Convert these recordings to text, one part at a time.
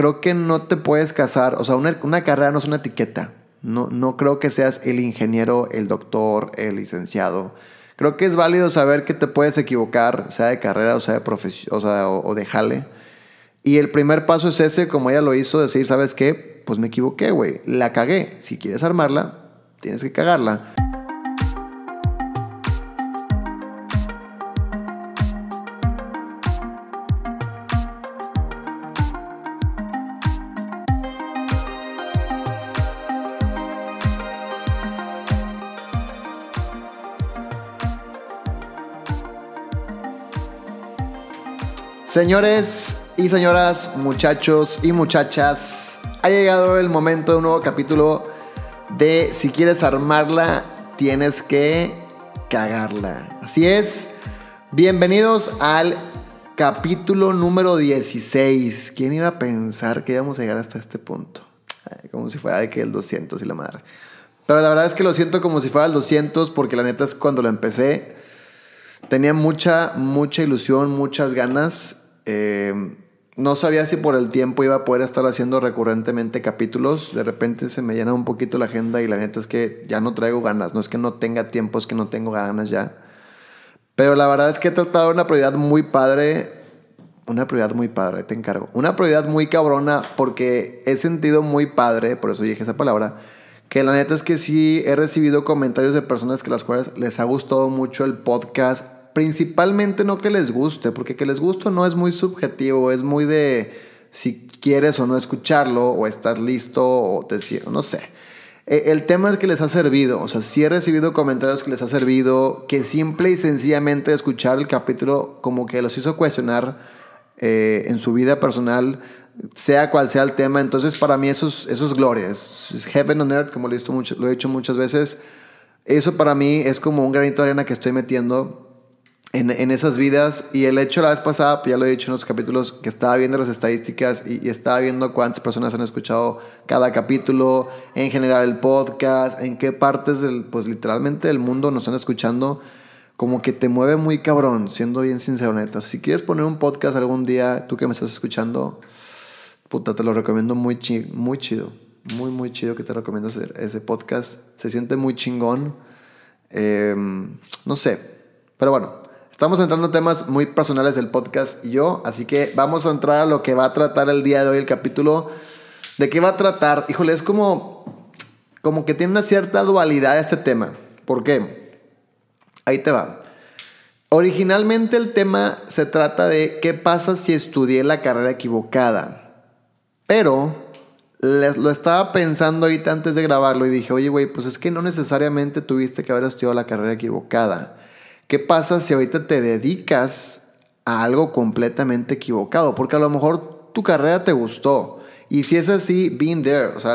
creo que no te puedes casar, o sea, una, una carrera no es una etiqueta. No, no creo que seas el ingeniero, el doctor, el licenciado. Creo que es válido saber que te puedes equivocar, sea de carrera o sea de profesión, o, sea, o, de jale. Y el primer paso es ese, como ella lo hizo, decir, ¿sabes qué? Pues me equivoqué, güey. La cagué. Si quieres armarla, tienes que cagarla. Señores y señoras, muchachos y muchachas, ha llegado el momento de un nuevo capítulo de Si quieres armarla, tienes que cagarla. Así es, bienvenidos al capítulo número 16. ¿Quién iba a pensar que íbamos a llegar hasta este punto? como si fuera de que el 200 y la madre. Pero la verdad es que lo siento como si fuera el 200 porque la neta es cuando lo empecé tenía mucha, mucha ilusión, muchas ganas eh, no sabía si por el tiempo iba a poder estar haciendo recurrentemente capítulos. De repente se me llena un poquito la agenda y la neta es que ya no traigo ganas. No es que no tenga tiempo, es que no tengo ganas ya. Pero la verdad es que he tratado una prioridad muy padre. Una prioridad muy padre, te encargo. Una prioridad muy cabrona porque he sentido muy padre, por eso dije esa palabra, que la neta es que sí he recibido comentarios de personas que las cuales les ha gustado mucho el podcast principalmente no que les guste, porque que les guste no es muy subjetivo, es muy de si quieres o no escucharlo, o estás listo, o te no sé. E, el tema es que les ha servido, o sea, sí he recibido comentarios que les ha servido, que simple y sencillamente escuchar el capítulo como que los hizo cuestionar eh, en su vida personal, sea cual sea el tema. Entonces, para mí eso es, eso es gloria, es, heaven on earth, como lo he, visto mucho, lo he dicho muchas veces. Eso para mí es como un granito de arena que estoy metiendo en, esas vidas. Y el hecho la vez pasada, pues ya lo he dicho en los capítulos, que estaba viendo las estadísticas y, estaba viendo cuántas personas han escuchado cada capítulo, en general el podcast, en qué partes del, pues literalmente del mundo nos están escuchando. Como que te mueve muy cabrón, siendo bien sincero, neta. Si quieres poner un podcast algún día, tú que me estás escuchando, puta, te lo recomiendo muy, muy chido. Muy, muy chido que te recomiendo hacer ese podcast. Se siente muy chingón. Em, no sé. Pero bueno, Estamos entrando en temas muy personales del podcast y yo, así que vamos a entrar a lo que va a tratar el día de hoy el capítulo. ¿De qué va a tratar? Híjole, es como, como que tiene una cierta dualidad este tema. ¿Por qué? Ahí te va. Originalmente el tema se trata de qué pasa si estudié la carrera equivocada. Pero lo estaba pensando ahorita antes de grabarlo y dije, oye, güey, pues es que no necesariamente tuviste que haber estudiado la carrera equivocada. ¿Qué pasa si ahorita te dedicas a algo completamente equivocado? Porque a lo mejor tu carrera te gustó. Y si es así, been there. O sea,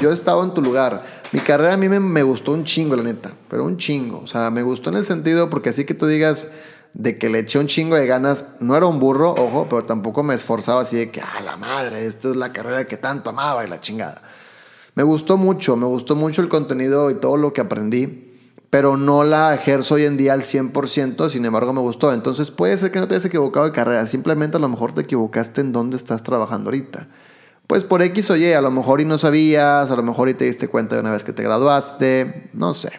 yo he estado en tu lugar. Mi carrera a mí me, gustó un chingo, la neta. Pero un chingo. O sea, me gustó en el sentido porque así que tú digas de que le eché un chingo de ganas. No era un burro, ojo, pero tampoco me esforzaba así de que, ah, la madre, esto es la carrera que tanto amaba y la chingada. Me gustó mucho, me gustó mucho el contenido y todo lo que aprendí pero no la ejerzo hoy en día al 100%, sin embargo me gustó. Entonces puede ser que no te hayas equivocado de carrera, simplemente a lo mejor te equivocaste en dónde estás trabajando ahorita. Pues por X o Y, a lo mejor y no sabías, a lo mejor y te diste cuenta de una vez que te graduaste, no sé.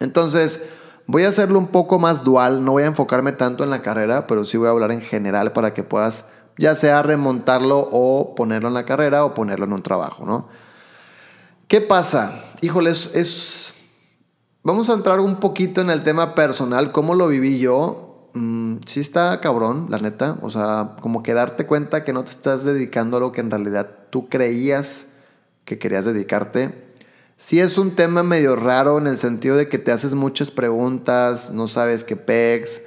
Entonces, voy a hacerlo un poco más dual, no voy a enfocarme tanto en la carrera, pero sí voy a hablar en general para que puedas ya sea remontarlo o ponerlo en la carrera o ponerlo en un trabajo, ¿no? ¿Qué pasa? Híjole, es Vamos a entrar un poquito en el tema personal, cómo lo viví yo. Mm, sí está cabrón, la neta. O sea, como que darte cuenta que no te estás dedicando a lo que en realidad tú creías que querías dedicarte. Sí es un tema medio raro en el sentido de que te haces muchas preguntas, no sabes qué pex.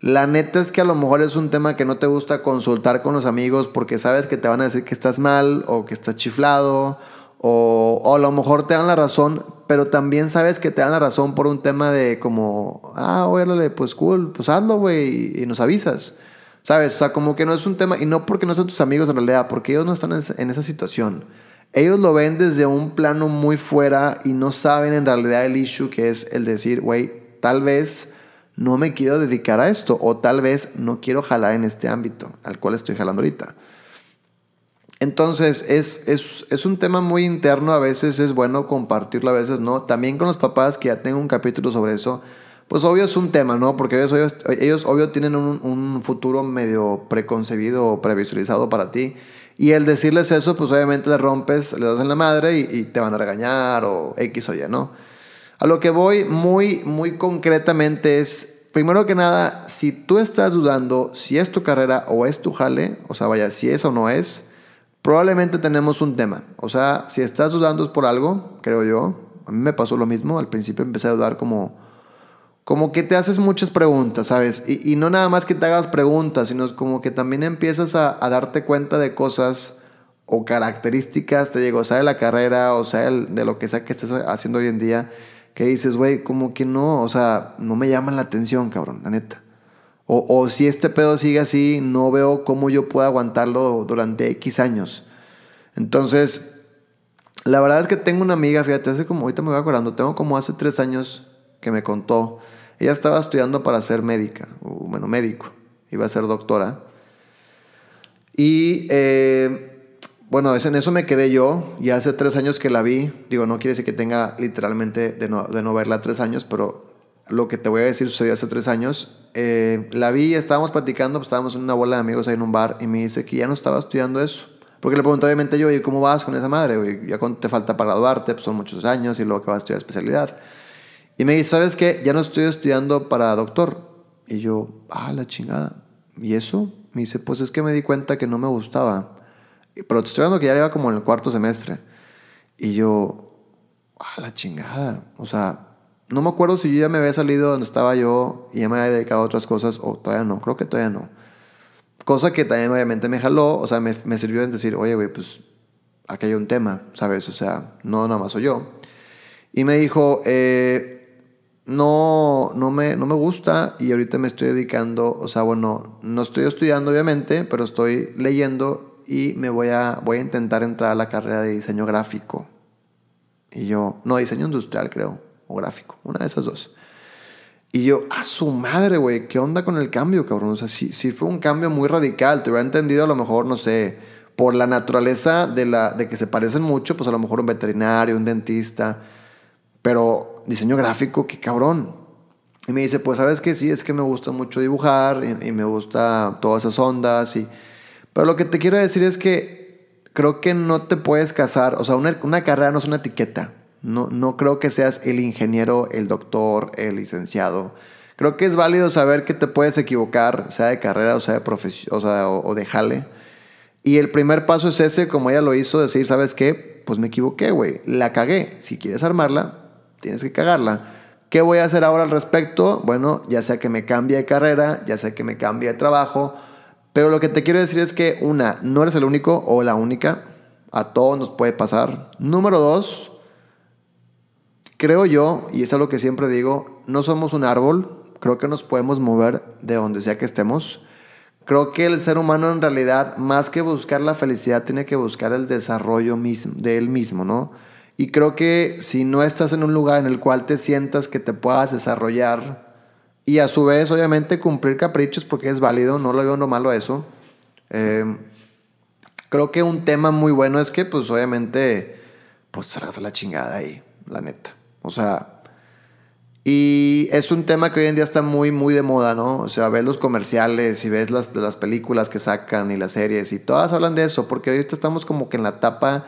La neta es que a lo mejor es un tema que no te gusta consultar con los amigos porque sabes que te van a decir que estás mal o que estás chiflado o, a lo mejor te dan la razón, pero también sabes que te dan la razón por un tema de como, ah, órale, pues cool, pues hazlo, güey, y, nos avisas. ¿Sabes? O sea, como que no es un tema, y no porque no sean tus amigos en realidad, porque ellos no están en, esa situación. Ellos lo ven desde un plano muy fuera y no saben en realidad el issue que es el decir, güey, tal vez no me quiero dedicar a esto o tal vez no quiero jalar en este ámbito al cual estoy jalando ahorita. Entonces, es, es, es, un tema muy interno, a veces es bueno compartirlo, a veces no. También con los papás, que ya tengo un capítulo sobre eso, pues obvio es un tema, ¿no? Porque ellos, ellos, obvio tienen un, futuro medio preconcebido o previsualizado para ti. Y el decirles eso, pues obviamente le rompes, le das en la madre y, y te van a regañar o X o Y, ¿no? A lo que voy muy, muy concretamente es, primero que nada, si tú estás dudando si es tu carrera o es tu jale, o sea, vaya, si es o no es, probablemente tenemos un tema. O sea, si estás dudando es por algo, creo yo. A mí me pasó lo mismo. Al principio empecé a dudar como, como que te haces muchas preguntas, ¿sabes? Y, no nada más que te hagas preguntas, sino como que también empiezas a, darte cuenta de cosas o características, te digo, sea de la carrera, o sea de lo que sea que estés haciendo hoy en día, que dices, güey, como que no, o sea, no me llaman la atención, cabrón, la neta. O, si este pedo sigue así, no veo cómo yo pueda aguantarlo durante X años. Entonces, la verdad es que tengo una amiga, fíjate, hace como, ahorita me voy acordando, tengo como hace tres años que me contó, ella estaba estudiando para ser médica, o, bueno, médico, iba a ser doctora. Y eh, bueno, en eso me quedé yo, y hace tres años que la vi, digo, no quiere decir que tenga literalmente de no, de no verla tres años, pero lo que te voy a decir sucedió hace tres años. Eh, la vi, estábamos platicando, pues estábamos en una bola de amigos ahí en un bar y me dice que ya no estaba estudiando eso. Porque le pregunté obviamente yo, ¿y cómo vas con esa madre? ¿Ya cuánto te falta para graduarte? Pues son muchos años y luego que vas a estudiar especialidad. Y me dice, ¿sabes qué? Ya no estoy estudiando para doctor. Y yo, ah, la chingada. ¿Y eso? Me dice, pues es que me di cuenta que no me gustaba. Pero te estoy hablando que ya iba como en el cuarto semestre. Y yo, ah, la chingada. O sea, no me acuerdo si yo ya me había salido donde estaba yo y ya me había dedicado a otras cosas o todavía no, creo que todavía no. Cosa que también obviamente me jaló, o sea, me, me sirvió en decir, oye, güey, pues aquí hay un tema, ¿sabes? O sea, no nada más soy yo. Y me dijo, eh, no, no, me, no me gusta y ahorita me estoy dedicando, o sea, bueno, no estoy estudiando obviamente, pero estoy leyendo y me voy a, voy a intentar entrar a la carrera de diseño gráfico. Y yo, no, diseño industrial creo gráfico, una de esas dos. Y yo, a su madre, güey, ¿qué onda con el cambio, cabrón? O sea, sí, sí fue un cambio muy radical. Te hubiera entendido a lo mejor, no sé, por la naturaleza de, la, de que se parecen mucho, pues a lo mejor un veterinario, un dentista. Pero diseño gráfico, qué cabrón. Y me dice, pues sabes que sí, es que me gusta mucho dibujar y, me gusta todas esas ondas. Y... Pero lo que te quiero decir es que creo que no te puedes casar, o sea, una carrera no es una etiqueta. No, no creo que seas el ingeniero, el doctor, el licenciado. Creo que es válido saber que te puedes equivocar, sea de carrera o sea de profesión, o, sea, o, de jale. Y el primer paso es ese, como ella lo hizo, decir, ¿sabes qué? Pues me equivoqué, güey. La cagué. Si quieres armarla, tienes que cagarla. ¿Qué voy a hacer ahora al respecto? Bueno, ya sea que me cambie de carrera, ya sea que me cambie de trabajo. Pero lo que te quiero decir es que, una, no eres el único o la única. A todos nos puede pasar. Número dos, creo yo, y es algo que siempre digo, no somos un árbol, creo que nos podemos mover de donde sea que estemos. Creo que el ser humano en realidad, más que buscar la felicidad, tiene que buscar el desarrollo mismo, de él mismo, ¿no? Y creo que si no estás en un lugar en el cual te sientas que te puedas desarrollar y a su vez, obviamente, cumplir caprichos porque es válido, no lo veo no malo a eso. Eh, creo que un tema muy bueno es que, pues, obviamente, pues a la chingada ahí, la neta. O sea, y es un tema que hoy en día está muy, muy de moda, ¿no? O sea, ves los comerciales y ves las, las películas que sacan y las series y todas hablan de eso, porque hoy estamos como que en la etapa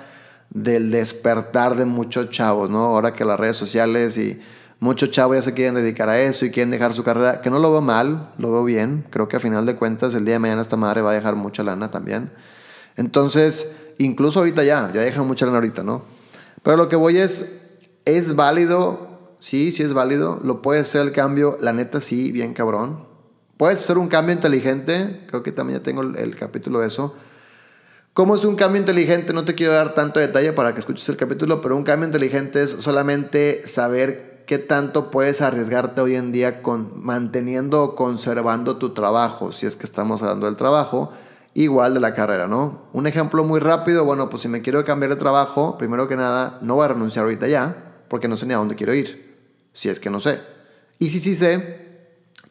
del despertar de muchos chavos, ¿no? Ahora que las redes sociales y muchos chavos ya se quieren dedicar a eso y quieren dejar su carrera, que no lo veo mal, lo veo bien. Creo que a final de cuentas el día de mañana esta madre va a dejar mucha lana también. Entonces, incluso ahorita ya, ya deja mucha lana ahorita, ¿no? Pero lo que voy es, ¿Es válido? Sí, sí es válido. ¿Lo puedes hacer el cambio? La neta sí, bien cabrón. ¿Puedes hacer un cambio inteligente? Creo que también ya tengo el, capítulo de eso. ¿Cómo es un cambio inteligente? No te quiero dar tanto detalle para que escuches el capítulo, pero un cambio inteligente es solamente saber qué tanto puedes arriesgarte hoy en día con manteniendo o conservando tu trabajo, si es que estamos hablando del trabajo, igual de la carrera, ¿no? Un ejemplo muy rápido, bueno, pues si me quiero cambiar de trabajo, primero que nada, no voy a renunciar ahorita ya, porque no sé ni a dónde quiero ir, si es que no sé. Y si sí sé,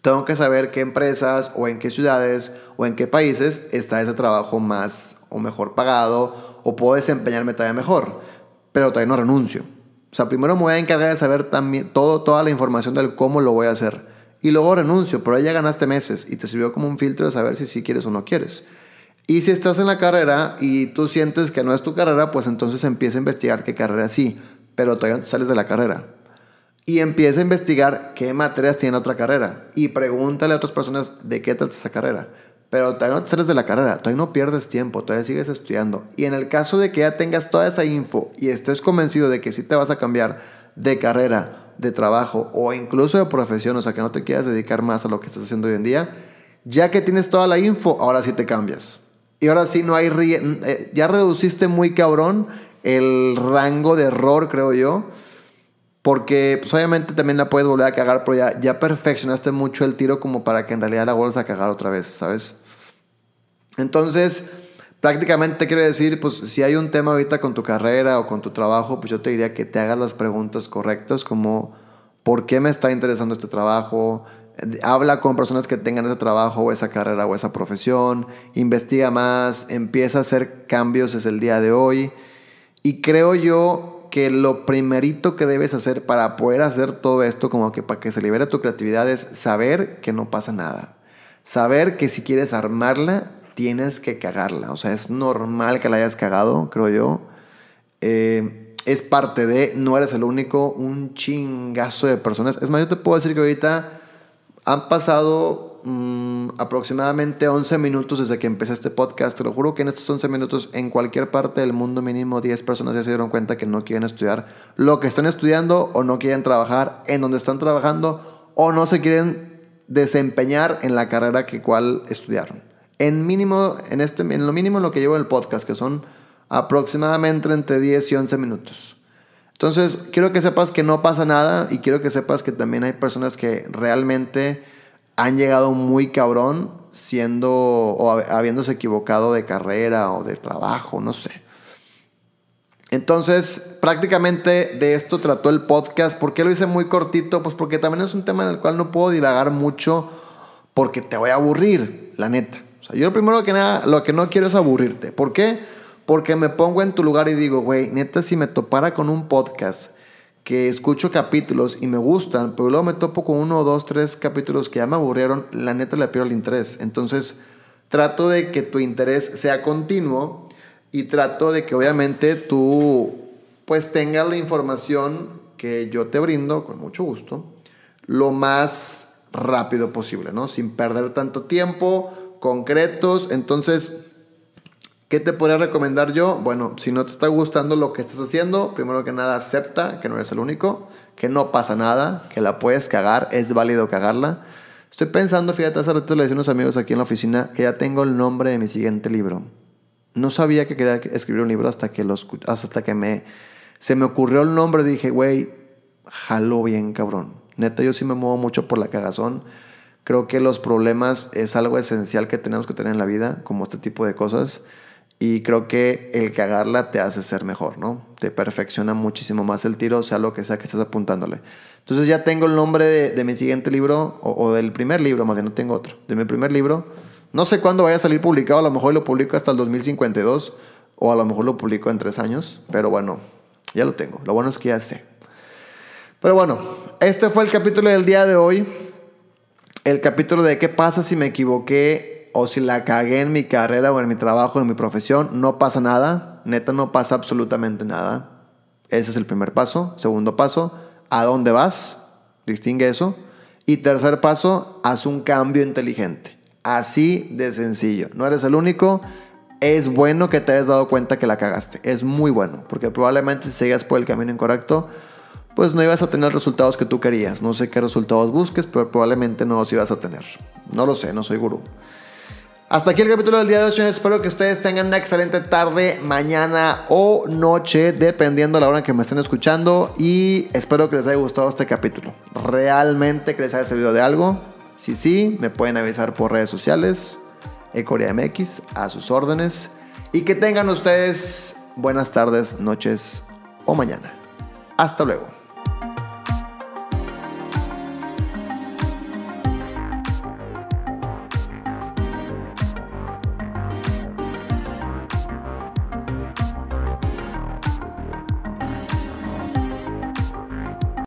tengo que saber qué empresas o en qué ciudades o en qué países está ese trabajo más o mejor pagado o puedo desempeñarme todavía mejor, pero todavía no renuncio. O sea, primero me voy a encargar de saber también todo, toda la información del cómo lo voy a hacer. Y luego renuncio, pero ahí ya ganaste meses y te sirvió como un filtro de saber si sí quieres o no quieres. Y si estás en la carrera y tú sientes que no es tu carrera, pues entonces empieza a investigar qué carrera sí, pero todavía sales de la carrera. Y empieza a investigar qué materias tiene otra carrera. Y pregúntale a otras personas de qué trata esa carrera. Pero todavía no sales de la carrera, todavía no pierdes tiempo, todavía sigues estudiando. Y en el caso de que ya tengas toda esa info y estés convencido de que sí te vas a cambiar de carrera, de trabajo o incluso de profesión, o sea que no te quieras dedicar más a lo que estás haciendo hoy en día, ya que tienes toda la info, ahora sí te cambias. Y ahora sí no hay... Eh, ya reduciste muy cabrón el rango de error, creo yo. Porque pues, obviamente también la puedes volver a cagar, pero ya, ya perfeccionaste mucho el tiro como para que en realidad la vuelvas a cagar otra vez, ¿sabes? Entonces, prácticamente quiero decir, pues si hay un tema ahorita con tu carrera o con tu trabajo, pues yo te diría que te hagas las preguntas correctas como ¿por qué me está interesando este trabajo? Habla con personas que tengan ese trabajo o esa carrera o esa profesión, investiga más, empieza a hacer cambios desde el día de hoy. Y creo yo que lo primerito que debes hacer para poder hacer todo esto, como que para que se libere tu creatividad, es saber que no pasa nada. Saber que si quieres armarla, tienes que cagarla. O sea, es normal que la hayas cagado, creo yo. Eh, es parte de, no eres el único, un chingazo de personas. Es más, yo te puedo decir que ahorita han pasado mm, aproximadamente 11 minutos desde que empecé este podcast. Te lo juro que en estos 11 minutos, en cualquier parte del mundo, mínimo 10 personas ya se dieron cuenta que no quieren estudiar lo que están estudiando o no quieren trabajar en donde están trabajando o no se quieren desempeñar en la carrera que cual estudiaron en mínimo, en, este, en lo mínimo en lo que llevo el podcast, que son aproximadamente entre 10 y 11 minutos. Entonces, quiero que sepas que no pasa nada y quiero que sepas que también hay personas que realmente han llegado muy cabrón siendo o habiéndose equivocado de carrera o de trabajo, no sé. Entonces, prácticamente de esto trató el podcast. ¿Por qué lo hice muy cortito? Pues porque también es un tema en el cual no puedo divagar mucho porque te voy a aburrir, la neta. O sea, yo lo primero que nada, lo que no quiero es aburrirte. ¿Por qué? Porque me pongo en tu lugar y digo, güey, neta, si me topara con un podcast que escucho capítulos y me gustan, pero luego me topo con uno, dos, tres capítulos que ya me aburrieron, la neta le pierdo el interés. Entonces, trato de que tu interés sea continuo y trato de que obviamente tú pues tengas la información que yo te brindo con mucho gusto lo más rápido posible, ¿no? Sin perder tanto tiempo, concretos. Entonces, ¿qué te podría recomendar yo? Bueno, si no te está gustando lo que estás haciendo, primero que nada acepta que no eres el único, que no pasa nada, que la puedes cagar, es válido cagarla. Estoy pensando, fíjate, hace rato le decía a unos amigos aquí en la oficina que ya tengo el nombre de mi siguiente libro. No sabía que quería escribir un libro hasta que, los, hasta que me, se me ocurrió el nombre. Dije, güey, jaló bien, cabrón. Neta, yo sí me muevo mucho por la cagazón. Creo que los problemas es algo esencial que tenemos que tener en la vida, como este tipo de cosas. Y creo que el cagarla te hace ser mejor, ¿no? Te perfecciona muchísimo más el tiro, sea lo que sea que estés apuntándole. Entonces ya tengo el nombre de, mi siguiente libro, o, del primer libro, más bien no tengo otro, de mi primer libro. No sé cuándo vaya a salir publicado, a lo mejor lo publico hasta el 2052, o a lo mejor lo publico en tres años, pero bueno, ya lo tengo. Lo bueno es que ya sé. Pero bueno, este fue el capítulo del día de hoy el capítulo de qué pasa si me equivoqué o si la cagué en mi carrera o en mi trabajo, en mi profesión, no pasa nada, neta no pasa absolutamente nada. Ese es el primer paso. Segundo paso, ¿a dónde vas? Distingue eso. Y tercer paso, haz un cambio inteligente. Así de sencillo. No eres el único. Es bueno que te hayas dado cuenta que la cagaste. Es muy bueno. Porque probablemente si sigas por el camino incorrecto, pues no ibas a tener resultados que tú querías. No sé qué resultados busques, pero probablemente no los ibas a tener. No lo sé, no soy gurú. Hasta aquí el capítulo del día de hoy. Espero que ustedes tengan una excelente tarde, mañana o noche, dependiendo de la hora en que me estén escuchando. Y espero que les haya gustado este capítulo. Realmente que les haya servido de algo. Si sí, me pueden avisar por redes sociales. MX a sus órdenes. Y que tengan ustedes buenas tardes, noches o mañana. Hasta luego.